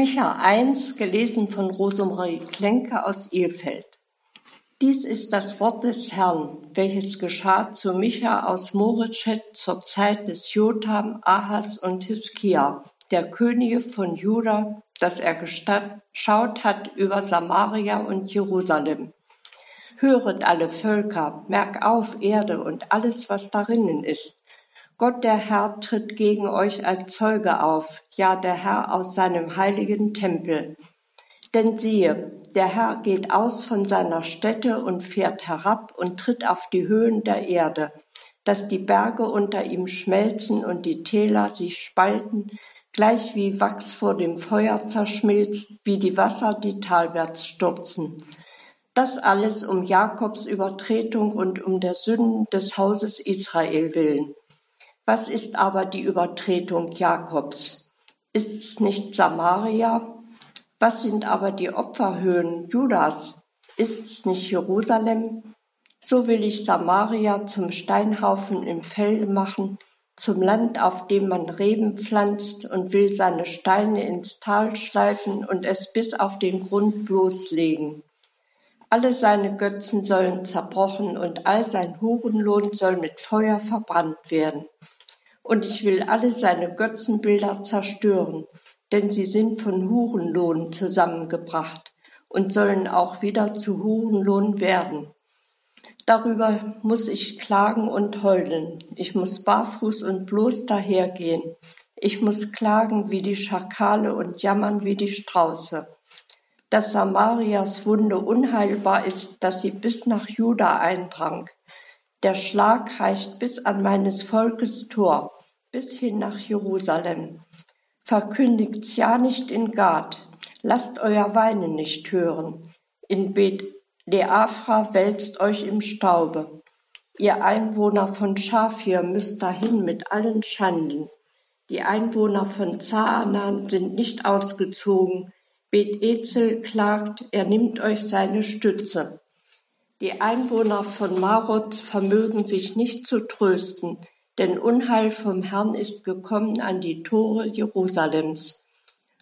Micha 1, gelesen von Rosemarie Klenke aus Elfeld. Dies ist das Wort des Herrn, welches geschah zu Micha aus Moritschet zur Zeit des Jotam, Ahas und Hiskia, der Könige von Juda, dass er geschaut hat über Samaria und Jerusalem. Höret alle Völker, merk auf Erde und alles, was darinnen ist. Gott der Herr tritt gegen euch als Zeuge auf, ja der Herr aus seinem heiligen Tempel. Denn siehe, der Herr geht aus von seiner Stätte und fährt herab und tritt auf die Höhen der Erde, dass die Berge unter ihm schmelzen und die Täler sich spalten, gleich wie Wachs vor dem Feuer zerschmilzt, wie die Wasser, die talwärts stürzen. Das alles um Jakobs Übertretung und um der Sünden des Hauses Israel willen was ist aber die Übertretung Jakobs? Ist es nicht Samaria? Was sind aber die Opferhöhen Judas? Ist es nicht Jerusalem? So will ich Samaria zum Steinhaufen im Felde machen, zum Land, auf dem man Reben pflanzt und will seine Steine ins Tal schleifen und es bis auf den Grund bloßlegen. Alle seine Götzen sollen zerbrochen und all sein Hurenlohn soll mit Feuer verbrannt werden und ich will alle seine Götzenbilder zerstören, denn sie sind von Hurenlohn zusammengebracht und sollen auch wieder zu Hurenlohn werden. Darüber muss ich klagen und heulen. Ich muss barfuß und bloß dahergehen. Ich muss klagen wie die Schakale und jammern wie die Strauße. Dass Samarias Wunde unheilbar ist, dass sie bis nach Juda eindrang, der Schlag reicht bis an meines Volkes Tor, bis hin nach Jerusalem. Verkündigt's ja nicht in Gad, lasst euer Weinen nicht hören. In Bet Leafra wälzt euch im Staube. Ihr Einwohner von Schafir müsst dahin mit allen Schanden. Die Einwohner von Zaanan sind nicht ausgezogen. Bet Ezel klagt, er nimmt euch seine Stütze. Die Einwohner von Marot vermögen sich nicht zu trösten, denn Unheil vom Herrn ist gekommen an die Tore Jerusalems.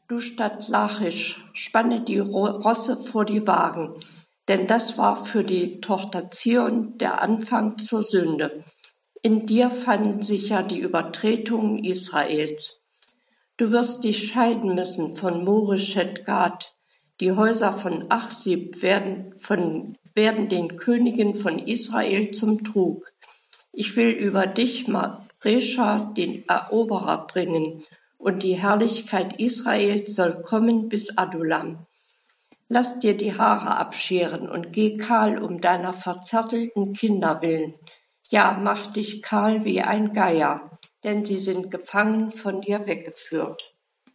Du Stadt Lachisch, spanne die Rosse vor die Wagen, denn das war für die Tochter Zion der Anfang zur Sünde. In dir fanden sich ja die Übertretungen Israels. Du wirst dich scheiden müssen von Moreshet Gad. Die Häuser von Achsib werden, von, werden den Königen von Israel zum Trug. Ich will über dich, Maresha, den Eroberer bringen, und die Herrlichkeit Israels soll kommen bis Adulam. Lass dir die Haare abscheren und geh kahl um deiner verzärtelten Kinder willen. Ja, mach dich kahl wie ein Geier, denn sie sind gefangen von dir weggeführt.